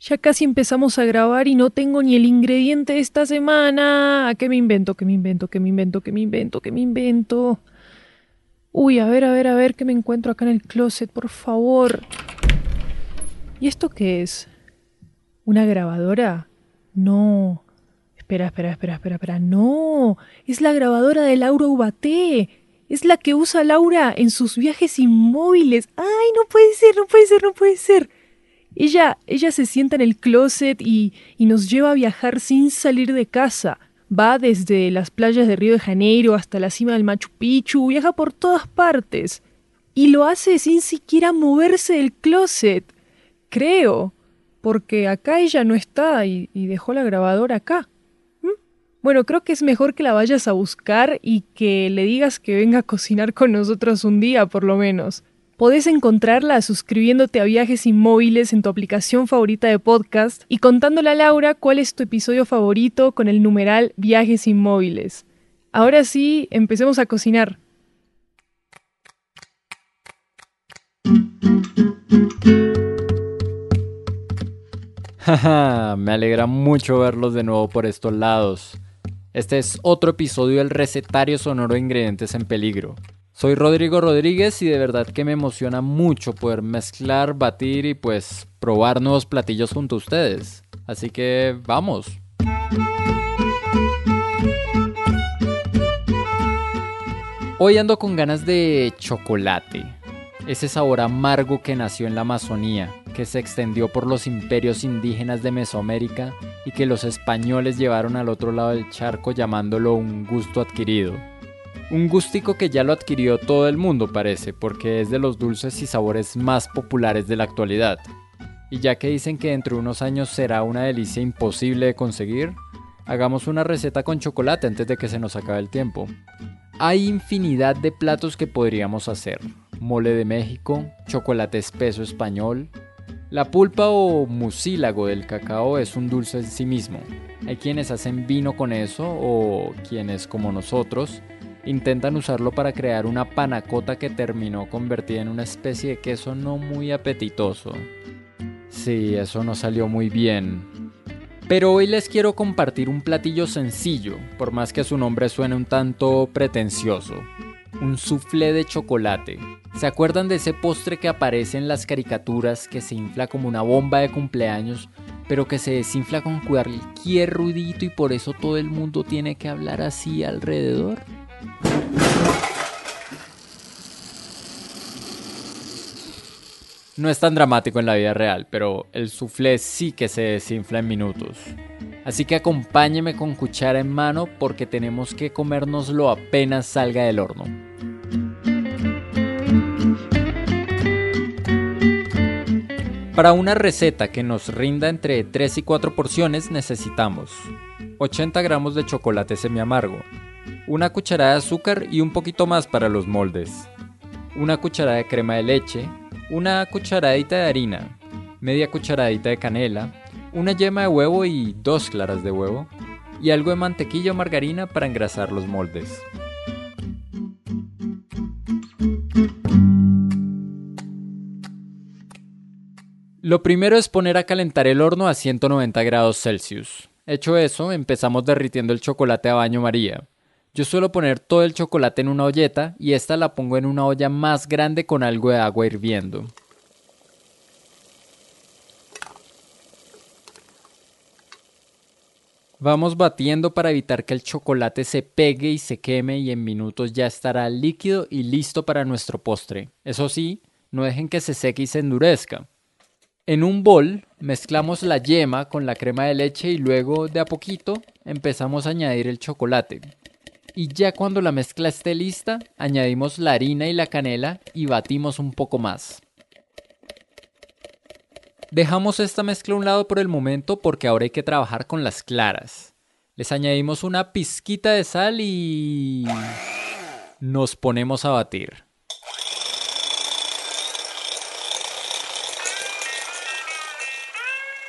Ya casi empezamos a grabar y no tengo ni el ingrediente de esta semana. ¿Qué me invento? ¿Qué me invento? ¿Qué me invento? ¿Qué me invento? ¿Qué me invento? Uy, a ver, a ver, a ver qué me encuentro acá en el closet, por favor. ¿Y esto qué es? ¿Una grabadora? No. Espera, espera, espera, espera, espera. No. Es la grabadora de Laura Ubaté. Es la que usa Laura en sus viajes inmóviles. ¡Ay, no puede ser, no puede ser, no puede ser! Ella, ella se sienta en el closet y, y nos lleva a viajar sin salir de casa. Va desde las playas de Río de Janeiro hasta la cima del Machu Picchu, viaja por todas partes. Y lo hace sin siquiera moverse del closet. Creo. Porque acá ella no está y, y dejó la grabadora acá. ¿Mm? Bueno, creo que es mejor que la vayas a buscar y que le digas que venga a cocinar con nosotros un día, por lo menos. Podés encontrarla suscribiéndote a Viajes Inmóviles en tu aplicación favorita de podcast y contándole a Laura cuál es tu episodio favorito con el numeral Viajes Inmóviles. Ahora sí, empecemos a cocinar. Me alegra mucho verlos de nuevo por estos lados. Este es otro episodio del recetario sonoro de ingredientes en peligro. Soy Rodrigo Rodríguez y de verdad que me emociona mucho poder mezclar, batir y pues probar nuevos platillos junto a ustedes. Así que vamos. Hoy ando con ganas de chocolate. Ese sabor amargo que nació en la Amazonía, que se extendió por los imperios indígenas de Mesoamérica y que los españoles llevaron al otro lado del charco llamándolo un gusto adquirido. Un gustico que ya lo adquirió todo el mundo parece, porque es de los dulces y sabores más populares de la actualidad. Y ya que dicen que dentro de unos años será una delicia imposible de conseguir, hagamos una receta con chocolate antes de que se nos acabe el tiempo. Hay infinidad de platos que podríamos hacer. Mole de México, chocolate espeso español. La pulpa o mucílago del cacao es un dulce en sí mismo. Hay quienes hacen vino con eso o quienes como nosotros intentan usarlo para crear una panacota que terminó convertida en una especie de queso no muy apetitoso. Sí, eso no salió muy bien. Pero hoy les quiero compartir un platillo sencillo, por más que su nombre suene un tanto pretencioso. Un soufflé de chocolate. ¿Se acuerdan de ese postre que aparece en las caricaturas que se infla como una bomba de cumpleaños, pero que se desinfla con cualquier ruidito y por eso todo el mundo tiene que hablar así alrededor? No es tan dramático en la vida real, pero el soufflé sí que se desinfla en minutos. Así que acompáñeme con cuchara en mano porque tenemos que comérnoslo apenas salga del horno. Para una receta que nos rinda entre 3 y 4 porciones necesitamos 80 gramos de chocolate semi-amargo, una cucharada de azúcar y un poquito más para los moldes, una cucharada de crema de leche, una cucharadita de harina, media cucharadita de canela, una yema de huevo y dos claras de huevo, y algo de mantequilla o margarina para engrasar los moldes. Lo primero es poner a calentar el horno a 190 grados Celsius. Hecho eso, empezamos derritiendo el chocolate a baño María. Yo suelo poner todo el chocolate en una olleta y esta la pongo en una olla más grande con algo de agua hirviendo. Vamos batiendo para evitar que el chocolate se pegue y se queme y en minutos ya estará líquido y listo para nuestro postre. Eso sí, no dejen que se seque y se endurezca. En un bol mezclamos la yema con la crema de leche y luego de a poquito empezamos a añadir el chocolate. Y ya cuando la mezcla esté lista, añadimos la harina y la canela y batimos un poco más. Dejamos esta mezcla a un lado por el momento porque ahora hay que trabajar con las claras. Les añadimos una pizquita de sal y... nos ponemos a batir.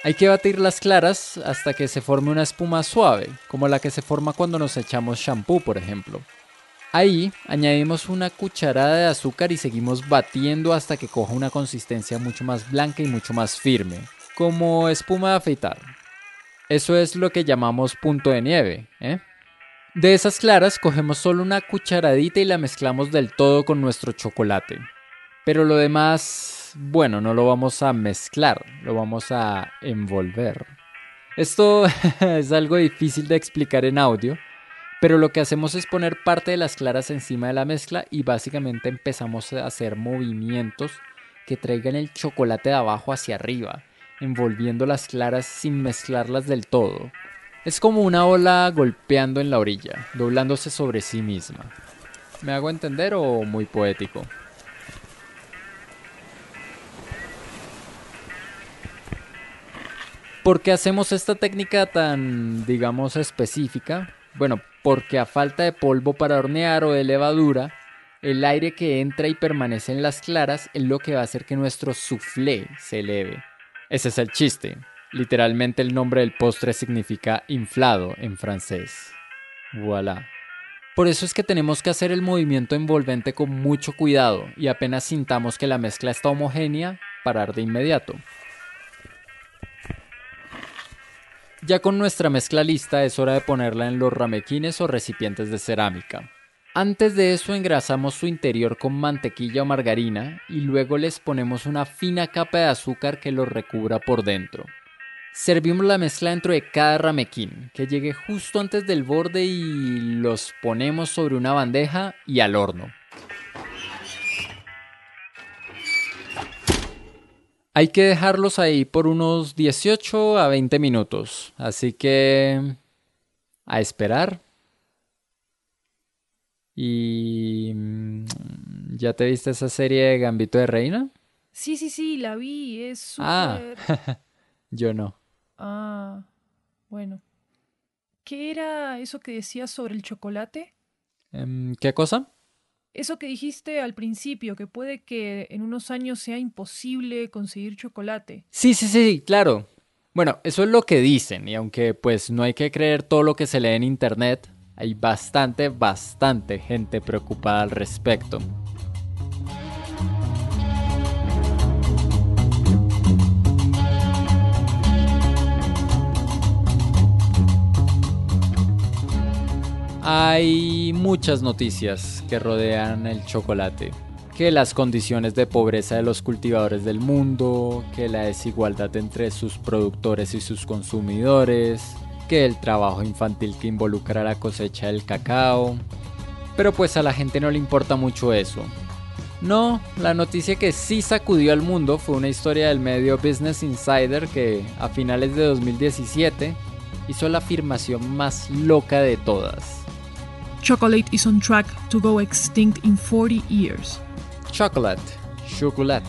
Hay que batir las claras hasta que se forme una espuma suave, como la que se forma cuando nos echamos shampoo, por ejemplo. Ahí añadimos una cucharada de azúcar y seguimos batiendo hasta que coja una consistencia mucho más blanca y mucho más firme, como espuma de afeitar. Eso es lo que llamamos punto de nieve, ¿eh? De esas claras cogemos solo una cucharadita y la mezclamos del todo con nuestro chocolate. Pero lo demás bueno, no lo vamos a mezclar, lo vamos a envolver. Esto es algo difícil de explicar en audio, pero lo que hacemos es poner parte de las claras encima de la mezcla y básicamente empezamos a hacer movimientos que traigan el chocolate de abajo hacia arriba, envolviendo las claras sin mezclarlas del todo. Es como una ola golpeando en la orilla, doblándose sobre sí misma. ¿Me hago entender o muy poético? ¿Por qué hacemos esta técnica tan, digamos, específica? Bueno, porque a falta de polvo para hornear o de levadura, el aire que entra y permanece en las claras es lo que va a hacer que nuestro soufflé se eleve. Ese es el chiste. Literalmente el nombre del postre significa inflado en francés. Voilà. Por eso es que tenemos que hacer el movimiento envolvente con mucho cuidado y apenas sintamos que la mezcla está homogénea, parar de inmediato. Ya con nuestra mezcla lista es hora de ponerla en los ramequines o recipientes de cerámica. Antes de eso engrasamos su interior con mantequilla o margarina y luego les ponemos una fina capa de azúcar que lo recubra por dentro. Servimos la mezcla dentro de cada ramequín, que llegue justo antes del borde y los ponemos sobre una bandeja y al horno. Hay que dejarlos ahí por unos 18 a 20 minutos. Así que... A esperar. Y... Mm, ¿Ya te viste esa serie de Gambito de Reina? Sí, sí, sí, la vi. Es súper... Ah, yo no. Ah, bueno. ¿Qué era eso que decías sobre el chocolate? Em, ¿Qué cosa? Eso que dijiste al principio, que puede que en unos años sea imposible conseguir chocolate. Sí, sí, sí, claro. Bueno, eso es lo que dicen, y aunque pues no hay que creer todo lo que se lee en internet, hay bastante, bastante gente preocupada al respecto. Hay muchas noticias que rodean el chocolate. Que las condiciones de pobreza de los cultivadores del mundo, que la desigualdad entre sus productores y sus consumidores, que el trabajo infantil que involucra la cosecha del cacao. Pero pues a la gente no le importa mucho eso. No, la noticia que sí sacudió al mundo fue una historia del medio Business Insider que a finales de 2017 hizo la afirmación más loca de todas. Chocolate is on track to go extinct in 40 years. Chocolate, chocolate,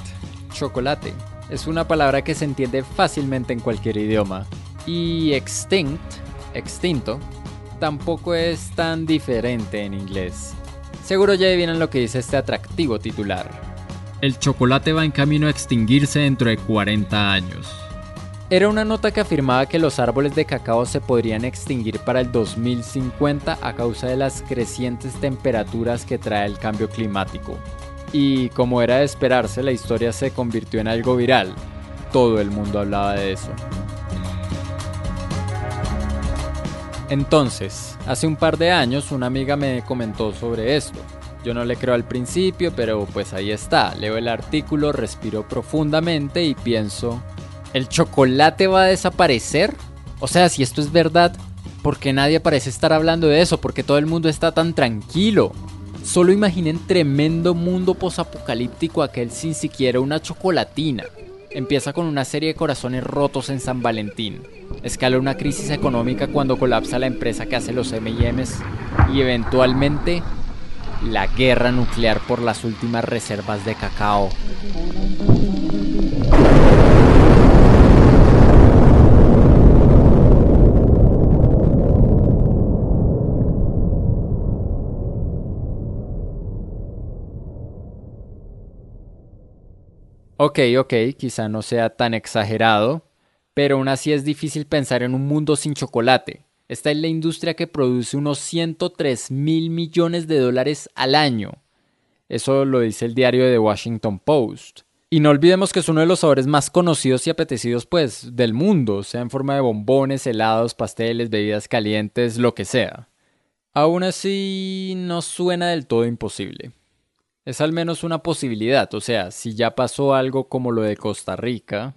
chocolate. Es una palabra que se entiende fácilmente en cualquier idioma. Y extinct, extinto, tampoco es tan diferente en inglés. Seguro ya adivinan lo que dice este atractivo titular. El chocolate va en camino a extinguirse dentro de 40 años. Era una nota que afirmaba que los árboles de cacao se podrían extinguir para el 2050 a causa de las crecientes temperaturas que trae el cambio climático. Y como era de esperarse, la historia se convirtió en algo viral. Todo el mundo hablaba de eso. Entonces, hace un par de años una amiga me comentó sobre esto. Yo no le creo al principio, pero pues ahí está. Leo el artículo, respiro profundamente y pienso, ¿El chocolate va a desaparecer? O sea, si esto es verdad, ¿por qué nadie parece estar hablando de eso? ¿Por qué todo el mundo está tan tranquilo? Solo imaginen tremendo mundo posapocalíptico aquel sin siquiera una chocolatina. Empieza con una serie de corazones rotos en San Valentín. Escala una crisis económica cuando colapsa la empresa que hace los MMs. Y eventualmente la guerra nuclear por las últimas reservas de cacao. Ok, ok, quizá no sea tan exagerado, pero aún así es difícil pensar en un mundo sin chocolate. Esta es la industria que produce unos 103 mil millones de dólares al año. Eso lo dice el diario The Washington Post. Y no olvidemos que es uno de los sabores más conocidos y apetecidos pues del mundo, sea en forma de bombones, helados, pasteles, bebidas calientes, lo que sea. Aún así, no suena del todo imposible. Es al menos una posibilidad, o sea, si ya pasó algo como lo de Costa Rica.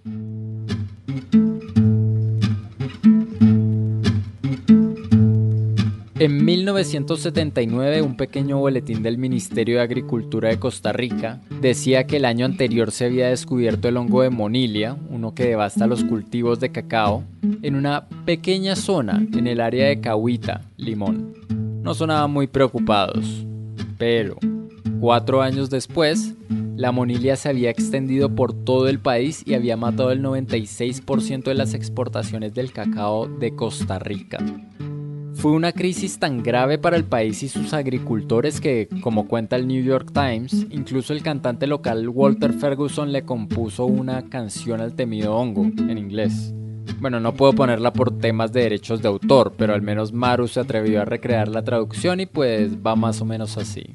En 1979, un pequeño boletín del Ministerio de Agricultura de Costa Rica decía que el año anterior se había descubierto el hongo de Monilia, uno que devasta los cultivos de cacao, en una pequeña zona en el área de Cahuita, Limón. No sonaban muy preocupados, pero cuatro años después, la monilia se había extendido por todo el país y había matado el 96% de las exportaciones del cacao de Costa Rica. Fue una crisis tan grave para el país y sus agricultores que, como cuenta el New York Times, incluso el cantante local Walter Ferguson le compuso una canción al temido hongo, en inglés. Bueno, no puedo ponerla por temas de derechos de autor, pero al menos Maru se atrevió a recrear la traducción y pues va más o menos así.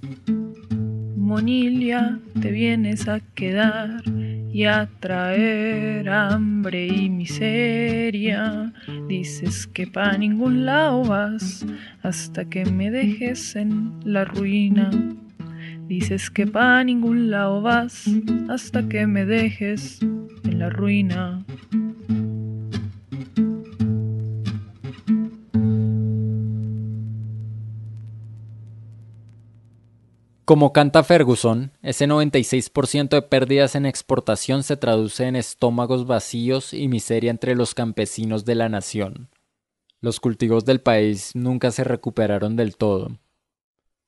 Monilia, te vienes a quedar y a traer hambre y miseria. Dices que pa' ningún lado vas hasta que me dejes en la ruina. Dices que pa' ningún lado vas hasta que me dejes en la ruina. Como canta Ferguson, ese 96% de pérdidas en exportación se traduce en estómagos vacíos y miseria entre los campesinos de la nación. Los cultivos del país nunca se recuperaron del todo.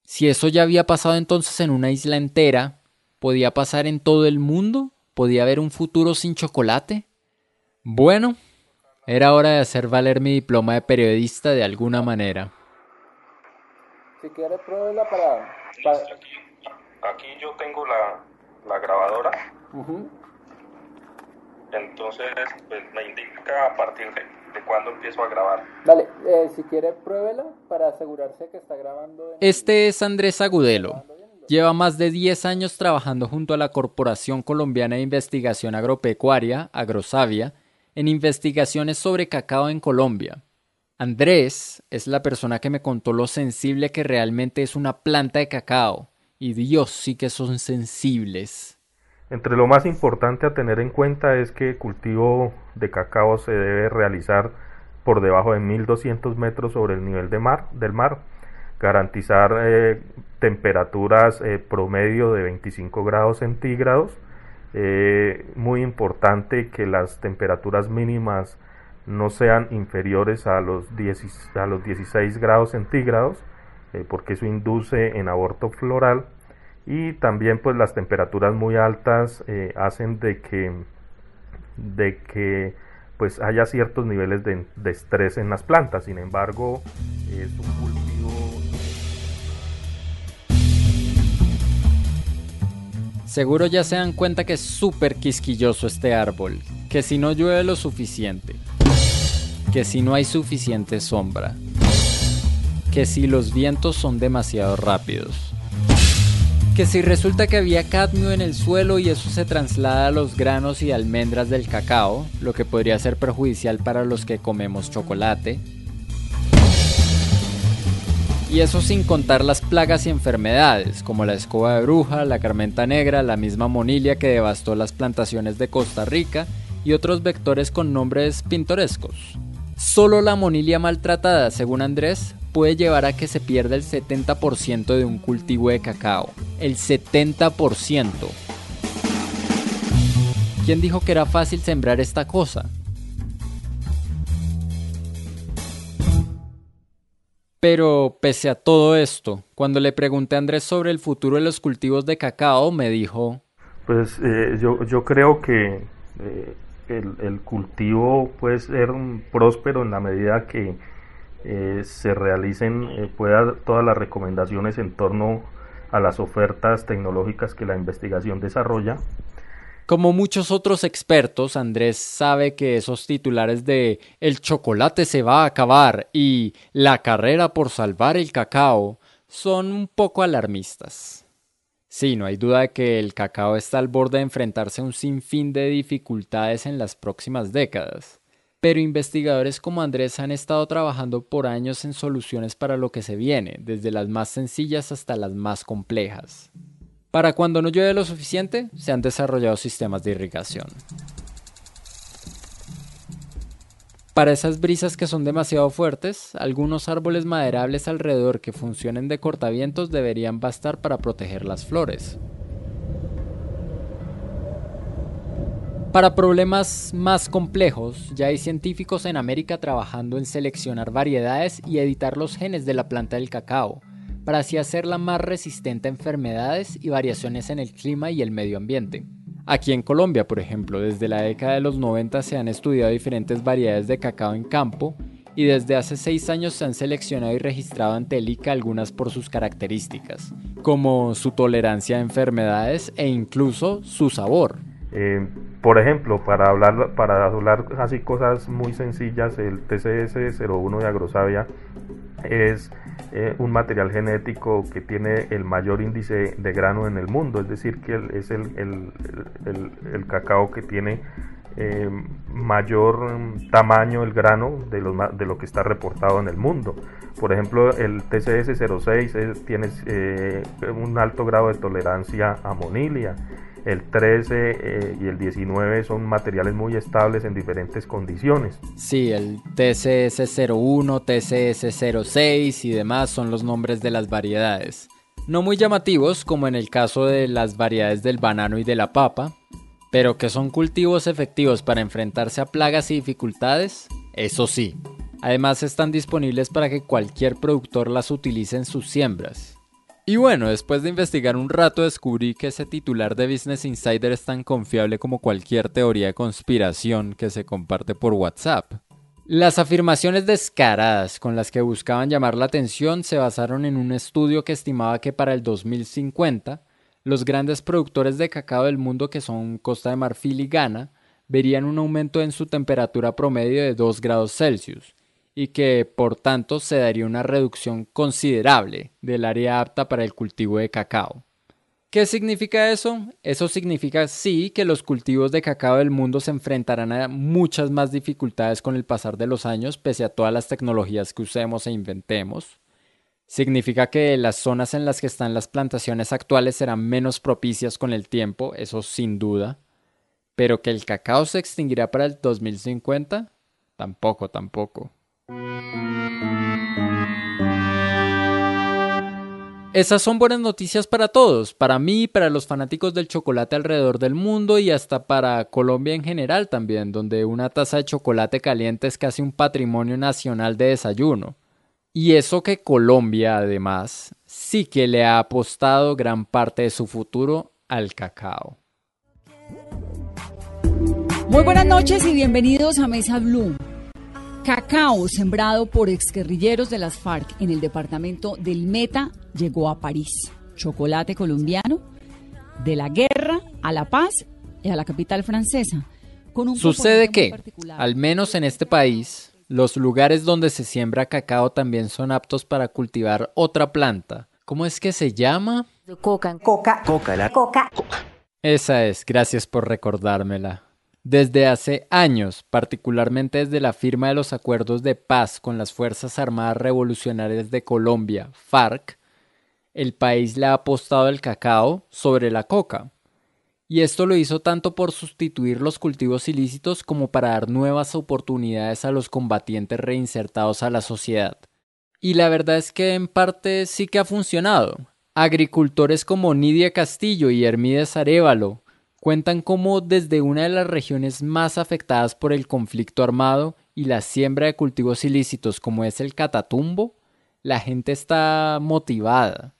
Si eso ya había pasado entonces en una isla entera, ¿podía pasar en todo el mundo? ¿Podía haber un futuro sin chocolate? Bueno, era hora de hacer valer mi diploma de periodista de alguna manera. Si quiere, pruébela para Aquí, yo tengo la, grabadora. Entonces, pues, me indica a partir de, de cuándo empiezo a grabar. Vale, eh, si quiere, pruébela para asegurarse que está grabando. Este es Andrés Agudelo. Lleva más de 10 años trabajando junto a la Corporación Colombiana de Investigación Agropecuaria, Agrosavia, en investigaciones sobre cacao en Colombia. Andrés es la persona que me contó lo sensible que realmente es una planta de cacao. Y Dios sí que son sensibles. Entre lo más importante a tener en cuenta es que el cultivo de cacao se debe realizar por debajo de 1200 metros sobre el nivel mar, del mar, garantizar eh, temperaturas eh, promedio de 25 grados centígrados, eh, muy importante que las temperaturas mínimas no sean inferiores a los, a los 16 grados centígrados, eh, porque eso induce en aborto floral. Y también pues las temperaturas muy altas eh, hacen de que, de que pues haya ciertos niveles de, de estrés en las plantas. Sin embargo, es un cultivo... Seguro ya se dan cuenta que es súper quisquilloso este árbol, que si no llueve lo suficiente, que si no hay suficiente sombra, que si los vientos son demasiado rápidos, que si resulta que había cadmio en el suelo y eso se traslada a los granos y almendras del cacao, lo que podría ser perjudicial para los que comemos chocolate, y eso sin contar las plagas y enfermedades, como la escoba de bruja, la carmenta negra, la misma monilia que devastó las plantaciones de Costa Rica y otros vectores con nombres pintorescos. Solo la monilia maltratada, según Andrés, puede llevar a que se pierda el 70% de un cultivo de cacao. El 70%. ¿Quién dijo que era fácil sembrar esta cosa? Pero pese a todo esto, cuando le pregunté a Andrés sobre el futuro de los cultivos de cacao, me dijo... Pues eh, yo, yo, creo que eh, el, cultivo puede ser próspero en la medida que eh, se realicen eh, pueda todas las recomendaciones en torno a las ofertas tecnológicas que la investigación desarrolla. Como muchos otros expertos, Andrés sabe que esos titulares de el chocolate se va a acabar y la carrera por salvar el cacao son un poco alarmistas. Sí, no hay duda de que el cacao está al borde de enfrentarse a un sinfín de dificultades en las próximas décadas. Pero investigadores como Andrés han estado trabajando por años en soluciones para lo que se viene, desde las más sencillas hasta las más complejas. Para cuando no llueve lo suficiente, se han desarrollado sistemas de irrigación. Para esas brisas que son demasiado fuertes, algunos árboles maderables alrededor que funcionen de cortavientos deberían bastar para proteger las flores. Para problemas más complejos, ya hay científicos en América trabajando en seleccionar variedades y editar los genes de la planta del cacao, para así hacerla más resistente a enfermedades y variaciones en el clima y el medio ambiente. Aquí en Colombia, por ejemplo, desde la década de los 90 se han estudiado diferentes variedades de cacao en campo y desde hace seis años se han seleccionado y registrado ante el ICA algunas por sus características, como su tolerancia a enfermedades e incluso su sabor. Eh, por ejemplo, para hablar, para hablar así cosas muy sencillas, el TCS01 de Agrosavia es eh, un material genético que tiene el mayor índice de grano en el mundo, es decir, que es el, el, cacao que tiene eh, mayor tamaño el grano de lo, de lo que está reportado en el mundo. Por ejemplo, el TCS06 tiene un alto grado de tolerancia a monilia el 13 eh, y el 19 son materiales muy estables en diferentes condiciones. Sí, el TCS01, TCS06 y demás son los nombres de las variedades. No muy llamativos como en el caso de las variedades del banano y de la papa, pero que son cultivos efectivos para enfrentarse a plagas y dificultades, eso sí. Además están disponibles para que cualquier productor las utilice en sus siembras. Y bueno, después de investigar un rato descubrí que ese titular de Business Insider es tan confiable como cualquier teoría de conspiración que se comparte por WhatsApp. Las afirmaciones descaradas con las que buscaban llamar la atención se basaron en un estudio que estimaba que para el 2050 los grandes productores de cacao del mundo que son Costa de Marfil y Ghana verían un aumento en su temperatura promedio de 2 grados Celsius, y que por tanto se daría una reducción considerable del área apta para el cultivo de cacao. ¿Qué significa eso? Eso significa sí que los cultivos de cacao del mundo se enfrentarán a muchas más dificultades con el pasar de los años pese a todas las tecnologías que usemos e inventemos. Significa que las zonas en las que están las plantaciones actuales serán menos propicias con el tiempo, eso sin duda. Pero que el cacao se extinguirá para el 2050, tampoco, tampoco. Esas son buenas noticias para todos, para mí, para los fanáticos del chocolate alrededor del mundo y hasta para Colombia en general también, donde una taza de chocolate caliente es casi un patrimonio nacional de desayuno. Y eso que Colombia, además, sí que le ha apostado gran parte de su futuro al cacao. Muy buenas noches y bienvenidos a Mesa Blue. Cacao sembrado por exguerrilleros de las FARC en el departamento del Meta llegó a París. Chocolate colombiano de la guerra a la paz y a la capital francesa. Sucede que, al menos en este país, los lugares donde se siembra cacao también son aptos para cultivar otra planta. ¿Cómo es que se llama? Coca. Coca. Coca. La... Coca. Esa es, gracias por recordármela. Desde hace años, particularmente desde la firma de los acuerdos de paz con las Fuerzas Armadas Revolucionarias de Colombia, FARC, el país le ha apostado el cacao sobre la coca. Y esto lo hizo tanto por sustituir los cultivos ilícitos como para dar nuevas oportunidades a los combatientes reinsertados a la sociedad. Y la verdad es que en parte sí que ha funcionado. Agricultores como Nidia Castillo y Hermídez Arevalo, cuentan cómo desde una de las regiones más afectadas por el conflicto armado y la siembra de cultivos ilícitos como es el Catatumbo, la gente está motivada.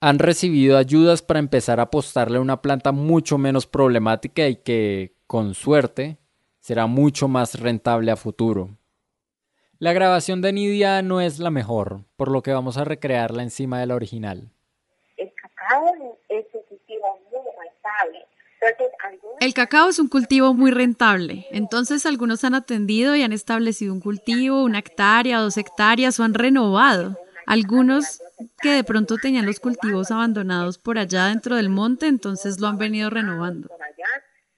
Han recibido ayudas para empezar a apostarle a una planta mucho menos problemática y que, con suerte, será mucho más rentable a futuro. La grabación de Nidia no es la mejor, por lo que vamos a recrearla encima de la original. El cacao es un muy rentable El cacao es un cultivo muy rentable, entonces algunos han atendido y han establecido un cultivo, una hectárea, dos hectáreas o han renovado. Algunos que de pronto tenían los cultivos abandonados por allá dentro del monte, entonces lo han venido renovando.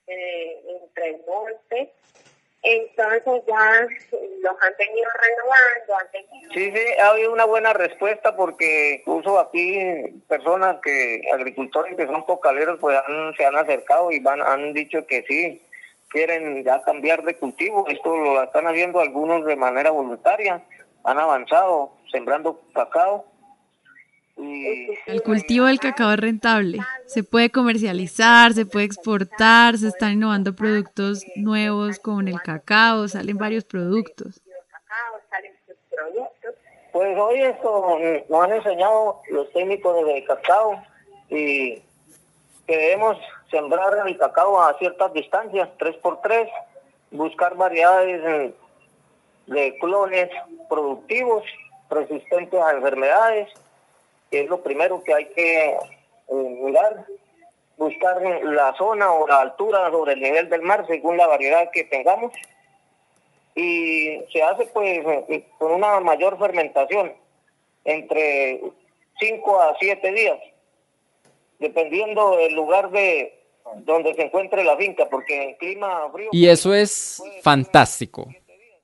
Eh, entre el monte entonces ya los han venido renovando. Han Sí, sí, ha habido una buena respuesta porque incluso aquí personas que, agricultores que son cocaleros, pues se han acercado y van, han dicho que sí, quieren ya cambiar de cultivo. Esto lo están haciendo algunos de manera voluntaria, han avanzado sembrando cacao el cultivo del cacao es rentable, se puede comercializar, se puede exportar, se están innovando productos nuevos con el cacao, salen varios productos. Pues hoy esto nos han enseñado los técnicos de cacao y que debemos sembrar el cacao a ciertas distancias, 3x3, buscar variedades de clones productivos resistentes a enfermedades es lo primero que hay que eh, mirar, buscar la zona o la altura sobre el nivel del mar según la variedad que tengamos. Y se hace pues eh, con una mayor fermentación entre 5 a 7 días dependiendo del lugar de donde se encuentre la finca porque el clima frío y eso es fantástico.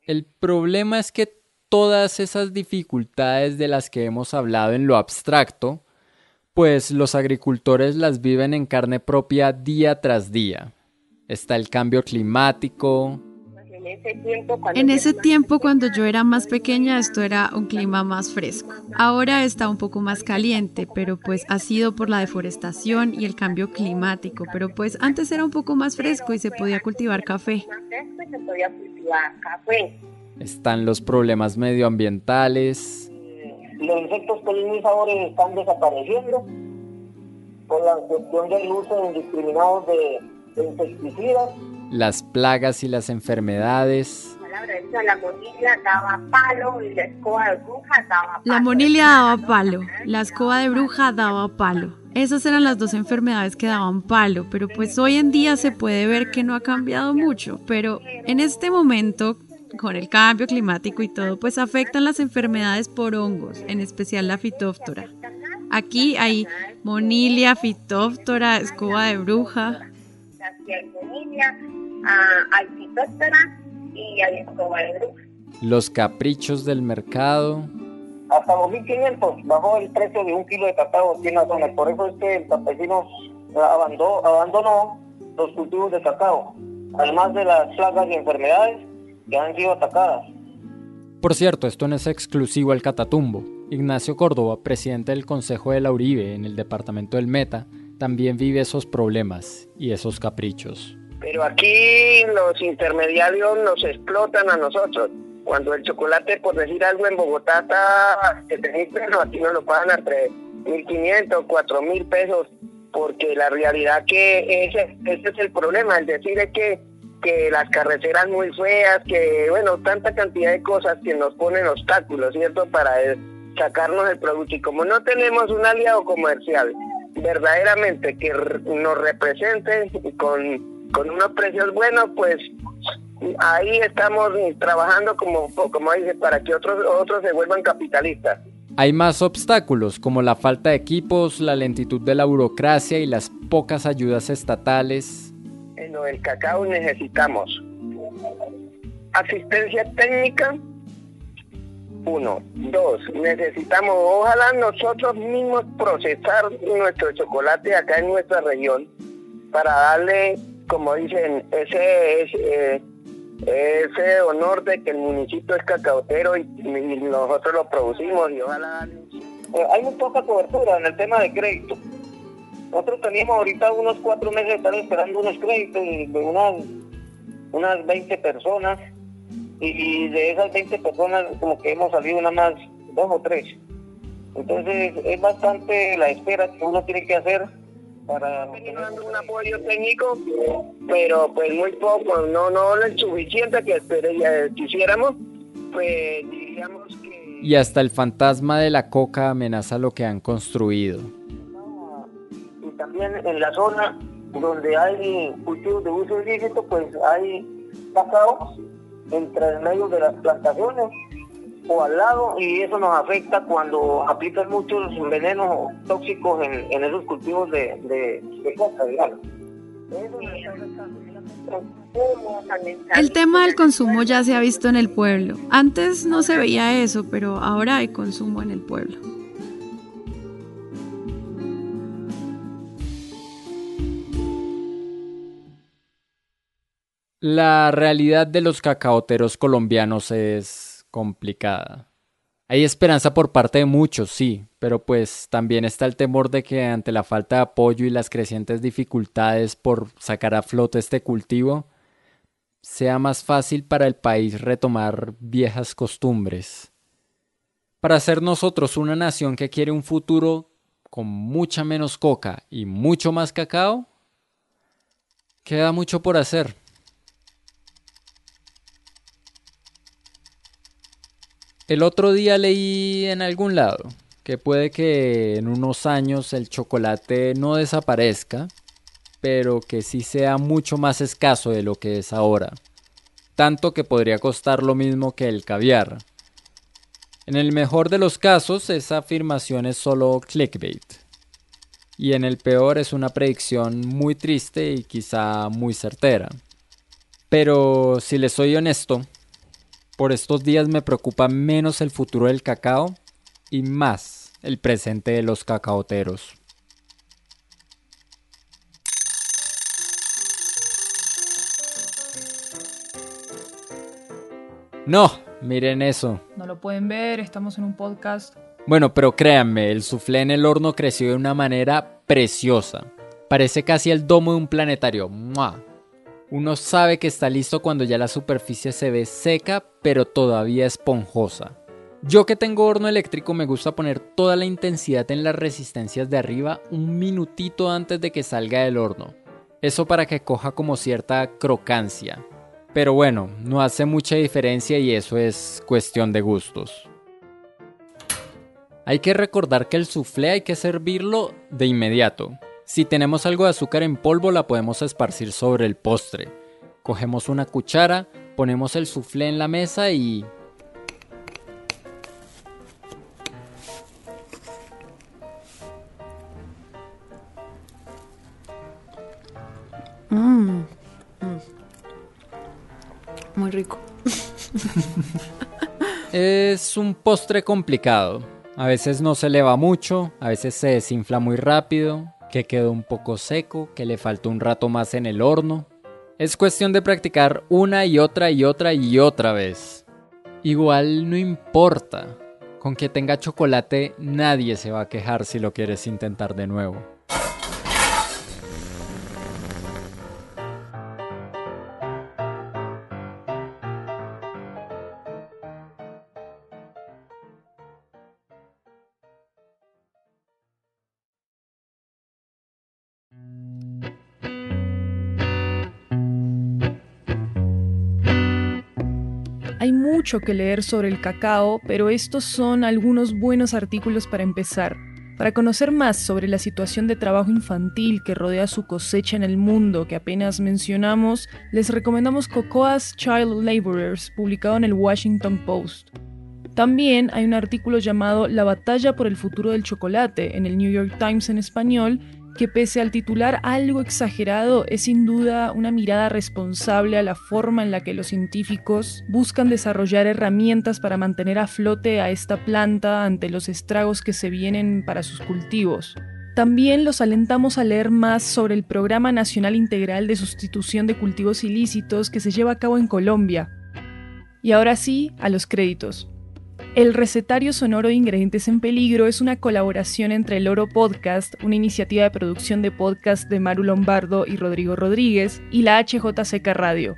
el problema es que todas esas dificultades de las que hemos hablado en lo abstracto, pues los agricultores las viven en carne propia día tras día. Está el cambio climático. En ese tiempo, cuando yo era más pequeña, esto era un clima más fresco. Ahora está un poco más caliente, pero pues ha sido por la deforestación y el cambio climático. Pero pues antes era un poco más fresco y se podía cultivar café. Están los problemas medioambientales. Los insectos polinizadores están desapareciendo por la cuestión del uso indiscriminado de, insecticidas. Las plagas y las enfermedades. La monilia daba palo y la escoba de bruja daba palo. La monilia daba palo, la escoba de bruja daba palo. Esas eran las dos enfermedades que daban palo, pero pues hoy en día se puede ver que no ha cambiado mucho, pero en este momento con el cambio climático y todo, pues afectan las enfermedades por hongos, en especial la fitóftora. Aquí hay monilia, fitóftora, escoba de bruja. hay fitóftora y hay escoba de bruja. Los caprichos del mercado. Hasta 2.500 bajó el precio de un kilo de cacao aquí en la zona. Por eso es que el campesino abandonó, abandonó los cultivos de cacao. Además de las plagas y enfermedades, que han sido atacadas. Por cierto, esto no es exclusivo al Catatumbo. Ignacio Córdoba, presidente del Consejo de la Uribe en el departamento del Meta, también vive esos problemas y esos caprichos. Pero aquí los intermediarios nos explotan a nosotros. Cuando el chocolate, por decir algo, en Bogotá está a 7 mil pesos, aquí nos lo pagan a 3.500, 4.000 pesos, porque la realidad que ese, ese es el problema, el decir es que que las carreteras muy feas, que bueno, tanta cantidad de cosas que nos ponen obstáculos, ¿cierto? Para sacarnos el producto. Y como no tenemos un aliado comercial verdaderamente que nos represente con, con unos precios buenos, pues ahí estamos trabajando como, como dice, para que otros, otros se vuelvan capitalistas. Hay más obstáculos como la falta de equipos, la lentitud de la burocracia y las pocas ayudas estatales en el cacao necesitamos asistencia técnica, uno. Dos, necesitamos, ojalá nosotros mismos procesar nuestro chocolate acá en nuestra región para darle, como dicen, ese, ese, ese honor de que el municipio es cacaotero y, nosotros lo producimos y ojalá... Eh, hay muy poca cobertura en el tema de crédito. Nosotros teníamos ahorita unos cuatro meses de estar esperando unos créditos de unas, unas 20 personas. Y de esas 20 personas como que hemos salido nada más dos o tres. Entonces es bastante la espera que uno tiene que hacer para tener un apoyo técnico, pero pues muy poco, no no lo suficiente que quisiéramos, pues diríamos que... Y hasta el fantasma de la coca amenaza lo que han construido también en la zona donde hay cultivos de uso ilícito, pues hay cacao entre el medio de las plantaciones o al lado y eso nos afecta cuando aplican muchos venenos tóxicos en, esos cultivos de, de, coca, digamos. El tema del consumo ya se ha visto en el pueblo. Antes no se veía eso, pero ahora hay consumo en el pueblo. La realidad de los cacaoteros colombianos es complicada. Hay esperanza por parte de muchos, sí, pero pues también está el temor de que ante la falta de apoyo y las crecientes dificultades por sacar a flote este cultivo, sea más fácil para el país retomar viejas costumbres. Para ser nosotros una nación que quiere un futuro con mucha menos coca y mucho más cacao, queda mucho por hacer. El otro día leí en algún lado que puede que en unos años el chocolate no desaparezca, pero que sí sea mucho más escaso de lo que es ahora, tanto que podría costar lo mismo que el caviar. En el mejor de los casos, esa afirmación es solo clickbait. Y en el peor es una predicción muy triste y quizá muy certera. Pero si les soy honesto, por estos días me preocupa menos el futuro del cacao y más el presente de los cacaoteros. No, miren eso. No lo pueden ver, estamos en un podcast. Bueno, pero créanme, el soufflé en el horno creció de una manera preciosa. Parece casi el domo de un planetario. Uno sabe que está listo cuando ya la superficie se ve seca, pero todavía esponjosa. Yo que tengo horno eléctrico me gusta poner toda la intensidad en las resistencias de arriba un minutito antes de que salga del horno. Eso para que coja como cierta crocancia. Pero bueno, no hace mucha diferencia y eso es cuestión de gustos. Hay que recordar que el soufflé hay que servirlo de inmediato. Si tenemos algo de azúcar en polvo la podemos esparcir sobre el postre. Cogemos una cuchara, ponemos el soufflé en la mesa y... Mmm. Muy rico. es un postre complicado. A veces no se eleva mucho, a veces se desinfla muy rápido, que quedó un poco seco, que le faltó un rato más en el horno. Es cuestión de practicar una y otra y otra y otra vez. Igual no importa. Con que tenga chocolate nadie se va a quejar si lo quieres intentar de nuevo. Mucho que leer sobre el cacao, pero estos son algunos buenos artículos para empezar. Para conocer más sobre la situación de trabajo infantil que rodea su cosecha en el mundo que apenas mencionamos, les recomendamos Cocoa's Child Laborers, publicado en el Washington Post. También hay un artículo llamado La batalla por el futuro del chocolate en el New York Times en español, que pese al titular algo exagerado, es sin duda una mirada responsable a la forma en la que los científicos buscan desarrollar herramientas para mantener a flote a esta planta ante los estragos que se vienen para sus cultivos. También los alentamos a leer más sobre el Programa Nacional Integral de Sustitución de Cultivos Ilícitos que se lleva a cabo en Colombia. Y ahora sí, a los créditos. El recetario sonoro de Ingredientes en Peligro es una colaboración entre el Oro Podcast, una iniciativa de producción de podcast de Maru Lombardo y Rodrigo Rodríguez, y la HJCK Radio.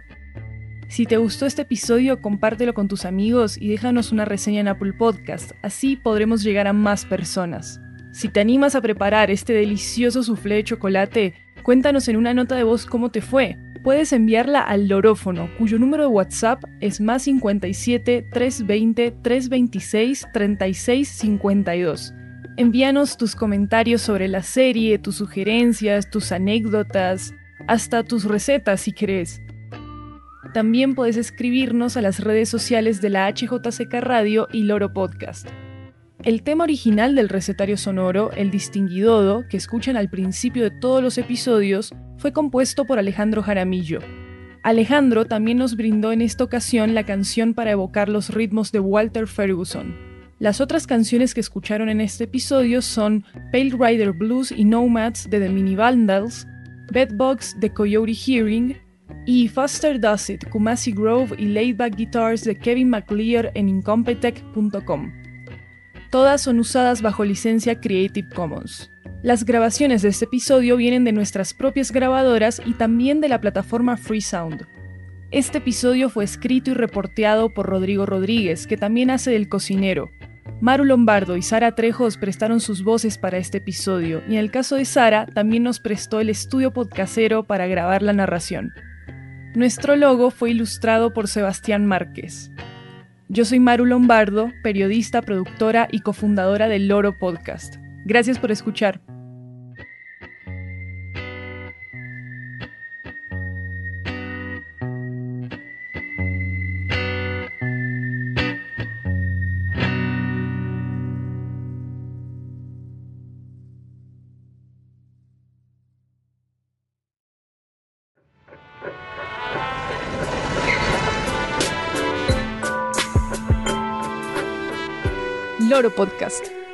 Si te gustó este episodio, compártelo con tus amigos y déjanos una reseña en Apple Podcast, así podremos llegar a más personas. Si te animas a preparar este delicioso soufflé de chocolate, cuéntanos en una nota de voz cómo te fue puedes enviarla al Lorófono, cuyo número de WhatsApp es más 57 320 326 3652. Envíanos tus comentarios sobre la serie, tus sugerencias, tus anécdotas, hasta tus recetas si querés. También puedes escribirnos a las redes sociales de la HJCK Radio y Loro Podcast. El tema original del recetario sonoro, el distinguidodo, que escuchan al principio de todos los episodios, fue compuesto por Alejandro Jaramillo. Alejandro también nos brindó en esta ocasión la canción para evocar los ritmos de Walter Ferguson. Las otras canciones que escucharon en este episodio son Pale Rider Blues y Nomads de The Mini Vandals, Bedbugs de Coyote Hearing y Faster Does It, Kumasi Grove y Laidback Guitars de Kevin McLear en incompetech.com. Todas son usadas bajo licencia Creative Commons. Las grabaciones de este episodio vienen de nuestras propias grabadoras y también de la plataforma Freesound. Este episodio fue escrito y reporteado por Rodrigo Rodríguez, que también hace del cocinero. Maru Lombardo y Sara Trejos prestaron sus voces para este episodio, y en el caso de Sara también nos prestó el estudio podcasero para grabar la narración. Nuestro logo fue ilustrado por Sebastián Márquez. Yo soy Maru Lombardo, periodista, productora y cofundadora del Loro Podcast. Gracias por escuchar. Loro Podcast.